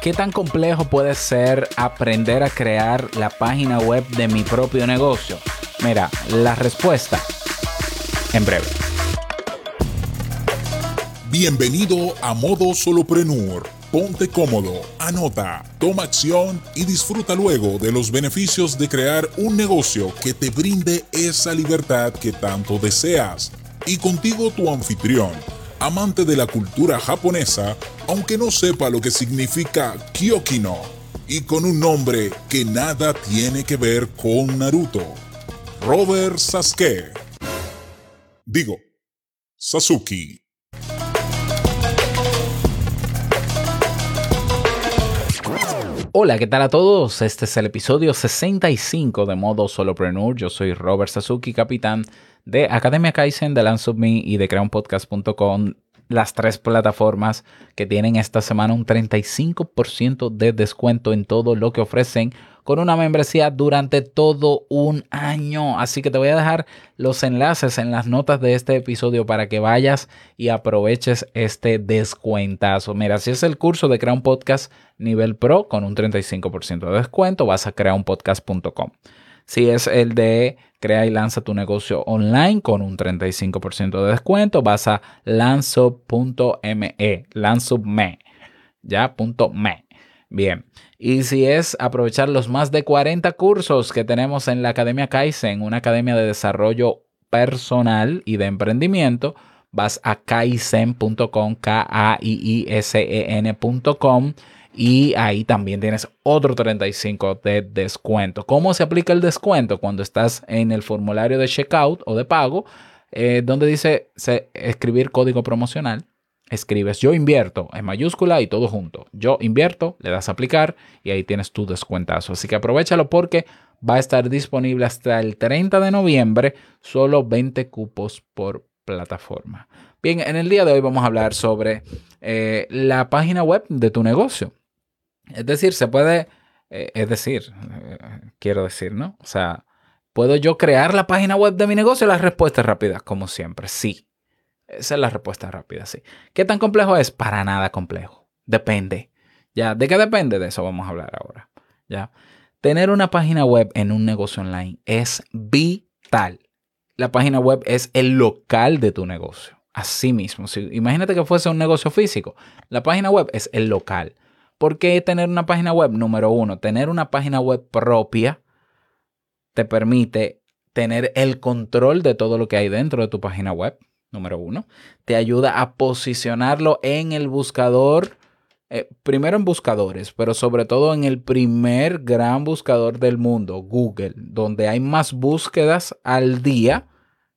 ¿Qué tan complejo puede ser aprender a crear la página web de mi propio negocio? Mira, la respuesta en breve. Bienvenido a Modo Soloprenur. Ponte cómodo, anota, toma acción y disfruta luego de los beneficios de crear un negocio que te brinde esa libertad que tanto deseas. Y contigo tu anfitrión amante de la cultura japonesa, aunque no sepa lo que significa Kyokino, y con un nombre que nada tiene que ver con Naruto. Robert Sasuke. Digo, Sasuke. Hola, ¿qué tal a todos? Este es el episodio 65 de Modo Solopreneur. Yo soy Robert Sasuke, capitán de Academia Kaizen, de of Me y de creaunpodcast.com, las tres plataformas que tienen esta semana un 35% de descuento en todo lo que ofrecen con una membresía durante todo un año. Así que te voy a dejar los enlaces en las notas de este episodio para que vayas y aproveches este descuentazo. Mira, si es el curso de Crea un Podcast nivel Pro con un 35% de descuento, vas a creaunpodcast.com. Si es el de crea y lanza tu negocio online con un 35% de descuento, vas a lanzo.me, lanzo.me, ya, punto me. Bien, y si es aprovechar los más de 40 cursos que tenemos en la Academia Kaizen, una academia de desarrollo personal y de emprendimiento, vas a kaizen.com, K-A-I-I-S-E-N.com y ahí también tienes otro 35 de descuento. ¿Cómo se aplica el descuento? Cuando estás en el formulario de checkout o de pago, eh, donde dice escribir código promocional, escribes yo invierto en mayúscula y todo junto. Yo invierto, le das a aplicar y ahí tienes tu descuentazo. Así que aprovechalo porque va a estar disponible hasta el 30 de noviembre, solo 20 cupos por plataforma. Bien, en el día de hoy vamos a hablar sobre eh, la página web de tu negocio. Es decir, se puede, eh, es decir, eh, quiero decir, ¿no? O sea, ¿puedo yo crear la página web de mi negocio? La respuesta es rápida, como siempre, sí. Esa es la respuesta rápida, sí. ¿Qué tan complejo es? Para nada complejo. Depende. ¿Ya? ¿De qué depende? De eso vamos a hablar ahora. ¿Ya? Tener una página web en un negocio online es vital. La página web es el local de tu negocio. Así mismo. Si, imagínate que fuese un negocio físico. La página web es el local. ¿Por qué tener una página web? Número uno, tener una página web propia te permite tener el control de todo lo que hay dentro de tu página web. Número uno, te ayuda a posicionarlo en el buscador, eh, primero en buscadores, pero sobre todo en el primer gran buscador del mundo, Google, donde hay más búsquedas al día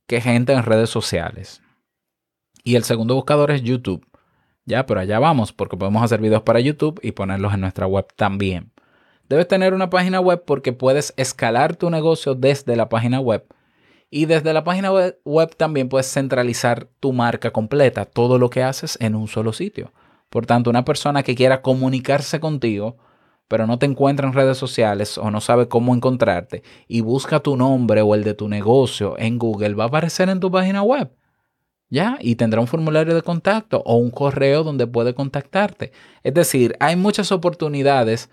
que gente en redes sociales. Y el segundo buscador es YouTube. Ya, pero allá vamos, porque podemos hacer videos para YouTube y ponerlos en nuestra web también. Debes tener una página web porque puedes escalar tu negocio desde la página web. Y desde la página web, también puedes centralizar tu marca completa, todo lo que haces en un solo sitio. Por tanto, una persona que quiera comunicarse contigo, pero no te encuentra en redes sociales o no sabe cómo encontrarte y busca tu nombre o el de tu negocio en Google, va a aparecer en tu página web. ¿Ya? Y tendrá un formulario de contacto o un correo donde puede contactarte. Es decir, hay muchas oportunidades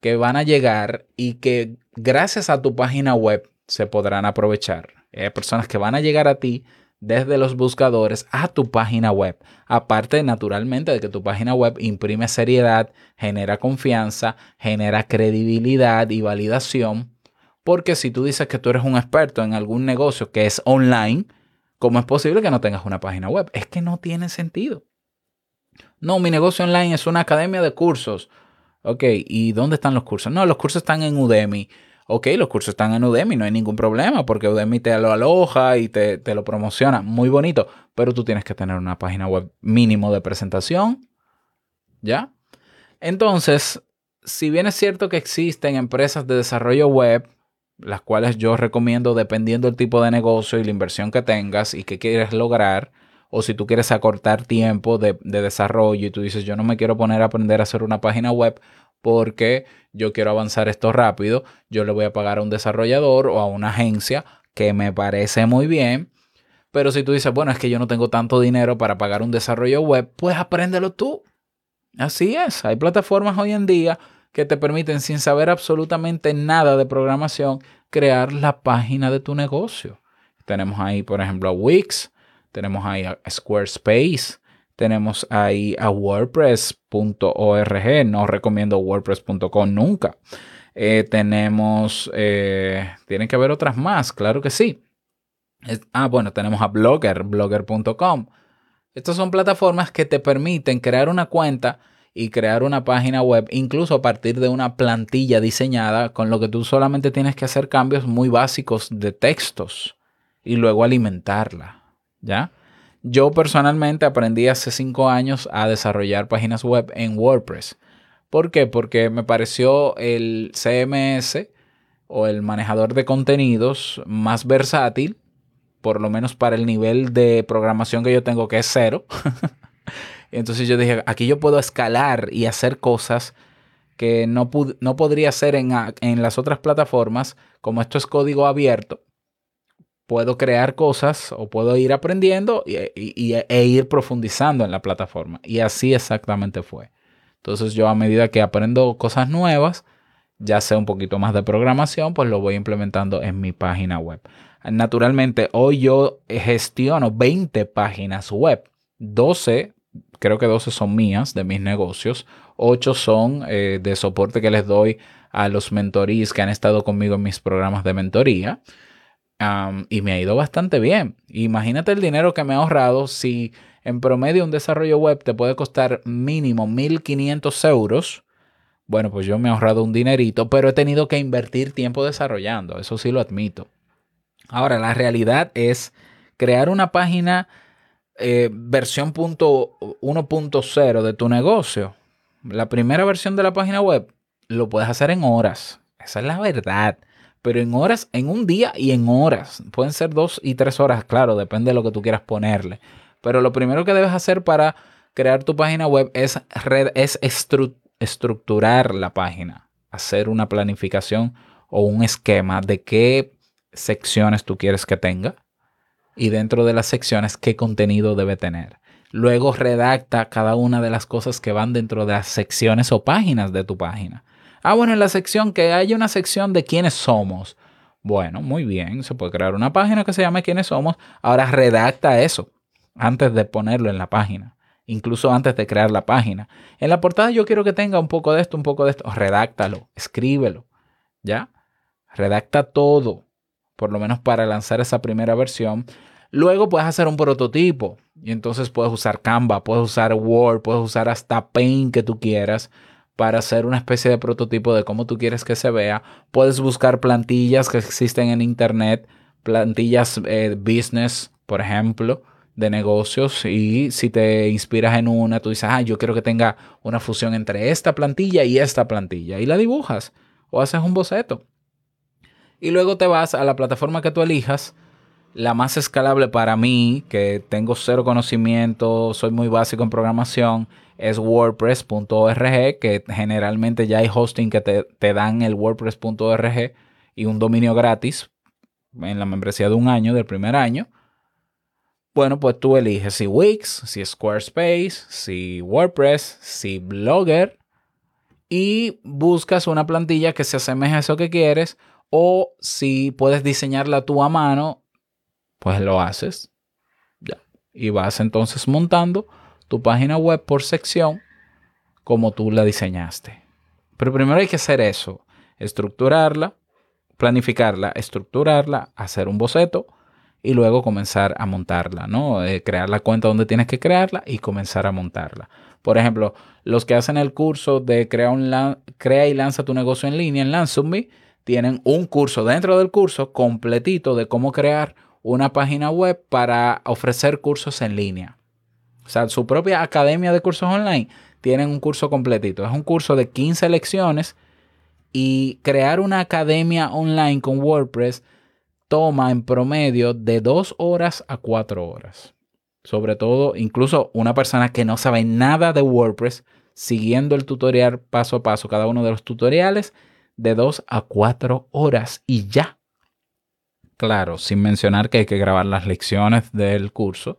que van a llegar y que gracias a tu página web se podrán aprovechar. Hay personas que van a llegar a ti desde los buscadores a tu página web. Aparte, naturalmente, de que tu página web imprime seriedad, genera confianza, genera credibilidad y validación. Porque si tú dices que tú eres un experto en algún negocio que es online, ¿Cómo es posible que no tengas una página web? Es que no tiene sentido. No, mi negocio online es una academia de cursos. Ok, ¿y dónde están los cursos? No, los cursos están en Udemy. Ok, los cursos están en Udemy, no hay ningún problema porque Udemy te lo aloja y te, te lo promociona. Muy bonito, pero tú tienes que tener una página web mínimo de presentación. ¿Ya? Entonces, si bien es cierto que existen empresas de desarrollo web las cuales yo recomiendo dependiendo del tipo de negocio y la inversión que tengas y qué quieres lograr, o si tú quieres acortar tiempo de, desarrollo y tú dices, yo no me quiero poner a aprender a hacer una página web porque yo quiero avanzar esto rápido, yo le voy a pagar a un desarrollador o a una agencia que me parece muy bien. Pero si tú dices, bueno, es que yo no tengo tanto dinero para pagar un desarrollo web, pues apréndelo tú. Así es, hay plataformas hoy en día que te permiten, sin saber absolutamente nada de programación, crear la página de tu negocio. Tenemos ahí, por ejemplo, a Wix, tenemos ahí a Squarespace, tenemos ahí a WordPress.org. No recomiendo WordPress.com nunca. Eh, tenemos, eh, tienen que haber otras más, claro que sí. ah, bueno, tenemos a Blogger, blogger.com. Estas son plataformas que te permiten crear una cuenta y crear una página web, incluso a partir de una plantilla diseñada, con lo que tú solamente tienes que hacer cambios muy básicos de textos y luego alimentarla. ¿Ya? Yo personalmente aprendí hace cinco años a desarrollar páginas web en WordPress. ¿Por qué? Porque me pareció el CMS o el manejador de contenidos más versátil, por lo menos para el nivel de programación que yo tengo, que es cero. Entonces yo dije, aquí yo puedo escalar y hacer cosas que no, no podría hacer en, en, las otras plataformas, como esto es código abierto, puedo crear cosas o puedo ir aprendiendo y, e ir profundizando en la plataforma. Y así exactamente fue. Entonces yo a medida que aprendo cosas nuevas, ya sé un poquito más de programación, pues lo voy implementando en mi página web. Naturalmente, hoy yo gestiono 20 páginas web, 12 creo que 12 son mías de mis negocios, 8 son eh, de soporte que les doy a los mentorís que han estado conmigo en mis programas de mentoría. y me ha ido bastante bien. Imagínate el dinero que me ha ahorrado si en promedio un desarrollo web te puede costar mínimo 1.500 euros. Bueno, pues yo me he ahorrado un dinerito, pero he tenido que invertir tiempo desarrollando, eso sí lo admito. Ahora, la realidad es crear una página eh, versión 1.0 de tu negocio, la primera versión de la página web, lo puedes hacer en horas. Esa es la verdad. Pero en horas, en un día y en horas. Pueden ser dos y tres horas, claro, depende de lo que tú quieras ponerle. Pero lo primero que debes hacer para crear tu página web es, es estructurar la página. Hacer una planificación o un esquema de qué secciones tú quieres que tenga y dentro de las secciones qué contenido debe tener. Luego redacta cada una de las cosas que van dentro de las secciones o páginas de tu página. Ah, bueno, en la sección que hay una sección de quiénes somos. Bueno, muy bien, se puede crear una página que se llame quiénes somos. Ahora redacta eso antes de ponerlo en la página, incluso antes de crear la página. En la portada yo quiero que tenga un poco de esto, un poco de esto. Redáctalo, escríbelo, ¿ya? Redacta todo por lo menos para lanzar esa primera versión. Luego puedes hacer un prototipo y entonces puedes usar Canva, puedes usar Word, puedes usar hasta Paint que tú quieras para hacer una especie de prototipo de cómo tú quieres que se vea. Puedes buscar plantillas que existen en Internet, plantillas eh, business, por ejemplo, de negocios. Y si te inspiras en una, tú dices, ah, yo quiero que tenga una fusión entre esta plantilla y esta plantilla. Y la dibujas o haces un boceto. Y luego te vas a la plataforma que tú elijas. La más escalable para mí, que tengo cero conocimiento, soy muy básico en programación, es wordpress.org, que generalmente ya hay hosting que te, te dan el wordpress.org y un dominio gratis en la membresía de un año, del primer año. Bueno, pues tú eliges si Wix, si Squarespace, si WordPress, si Blogger y buscas una plantilla que se asemeje a eso que quieres o si puedes diseñarla tú a mano, pues lo haces. Ya. Y vas entonces montando tu página web por sección como tú la diseñaste. Pero primero hay que hacer eso, estructurarla, planificarla, estructurarla, hacer un boceto y luego comenzar a montarla, ¿no? Eh, crear la cuenta donde tienes que crearla y comenzar a montarla. Por ejemplo, los que hacen el curso de crea, y lanza tu negocio en línea en Lansome tienen un curso dentro del curso completito de cómo crear una página web para ofrecer cursos en línea. O sea, su propia academia de cursos online tienen un curso completito. Es un curso de 15 lecciones y crear una academia online con WordPress toma en promedio de 2 horas a 4 horas. Sobre todo, incluso una persona que no sabe nada de WordPress, siguiendo el tutorial paso a paso, cada uno de los tutoriales, de 2 a 4 horas y ya. Claro, sin mencionar que hay que grabar las lecciones del curso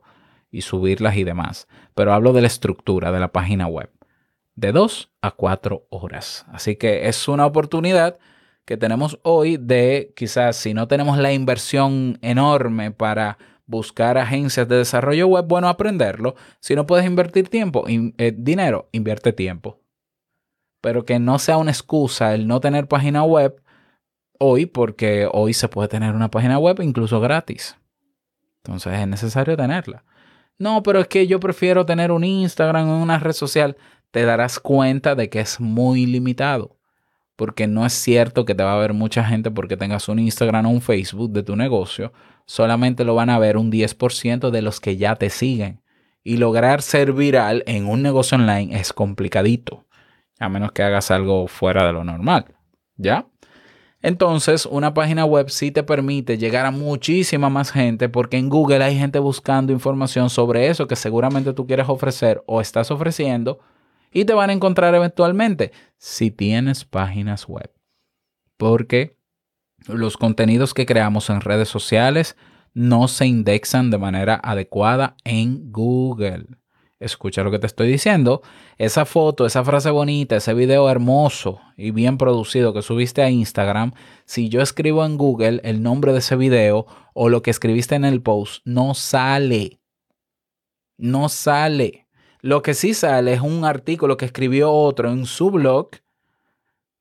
y subirlas y demás. Pero hablo de la estructura de la página web. de 2 a 4 horas. Así que es una oportunidad que tenemos hoy de quizás si no tenemos la inversión enorme para buscar agencias de desarrollo web, bueno, aprenderlo. Si no puedes invertir tiempo, eh, dinero, invierte tiempo. Pero que no sea una excusa el no tener página web hoy, porque hoy se puede tener una página web incluso gratis. Entonces es necesario tenerla. No, pero es que yo prefiero tener un Instagram o una red social. Te darás cuenta de que es muy limitado. Porque no es cierto que te va a ver mucha gente porque tengas un Instagram o un Facebook de tu negocio. Solamente lo van a ver un 10% de los que ya te siguen. Y lograr ser viral en un negocio online es complicadito. A menos que hagas algo fuera de lo normal. ¿Ya? Entonces, una página web sí te permite llegar a muchísima más gente porque en Google hay gente buscando información sobre eso que seguramente tú quieres ofrecer o estás ofreciendo y te van a encontrar eventualmente si tienes páginas web. Porque los contenidos que creamos en redes sociales no se indexan de manera adecuada en Google escucha lo que te estoy diciendo, esa foto, esa frase bonita, ese video hermoso y bien producido que subiste a Instagram, si yo escribo en Google el nombre de ese video o lo que escribiste en el post, no sale. No sale. Lo que sí sale es un artículo que escribió otro en su blog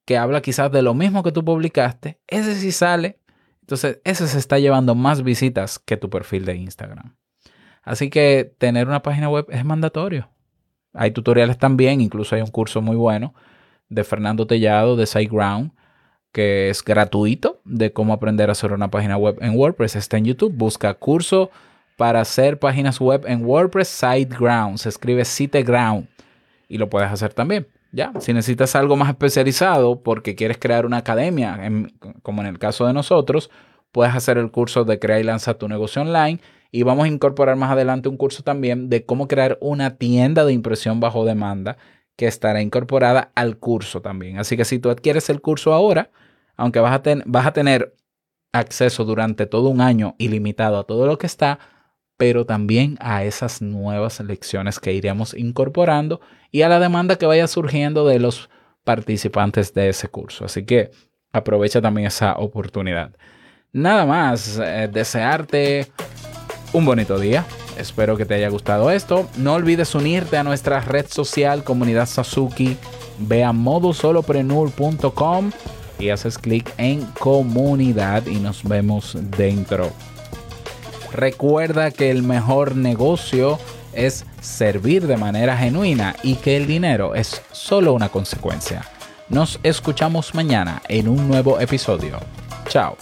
que habla quizás de lo mismo que tú publicaste. Ese sí sale. Entonces, ese se está llevando más visitas que tu perfil de Instagram. Así que tener una página web es mandatorio. Hay tutoriales también, incluso hay un curso muy bueno de Fernando Tellado de SiteGround, que es gratuito de cómo aprender a hacer una página web en WordPress. Está en YouTube. Busca curso para hacer páginas web en WordPress SiteGround. Se escribe SiteGround y lo puedes hacer también. Ya, si necesitas algo más especializado porque quieres crear una academia, como en el caso de nosotros, puedes hacer el curso de Crea y Lanza tu negocio online y vamos a incorporar más adelante un curso también de cómo crear una tienda de impresión bajo demanda que estará incorporada al curso también. Así que si tú adquieres el curso ahora, aunque vas a, vas a tener acceso durante todo un año ilimitado a todo lo que está, pero también a esas nuevas lecciones que iremos incorporando y a la demanda que vaya surgiendo de los participantes de ese curso. Así que aprovecha también esa oportunidad. Nada más, eh, desearte un bonito día. Espero que te haya gustado esto. No olvides unirte a nuestra red social Comunidad Sasuki. Ve a modosoloprenur.com y haces clic en comunidad y nos vemos dentro. Recuerda que el mejor negocio es servir de manera genuina y que el dinero es solo una consecuencia. Nos escuchamos mañana en un nuevo episodio. Chao.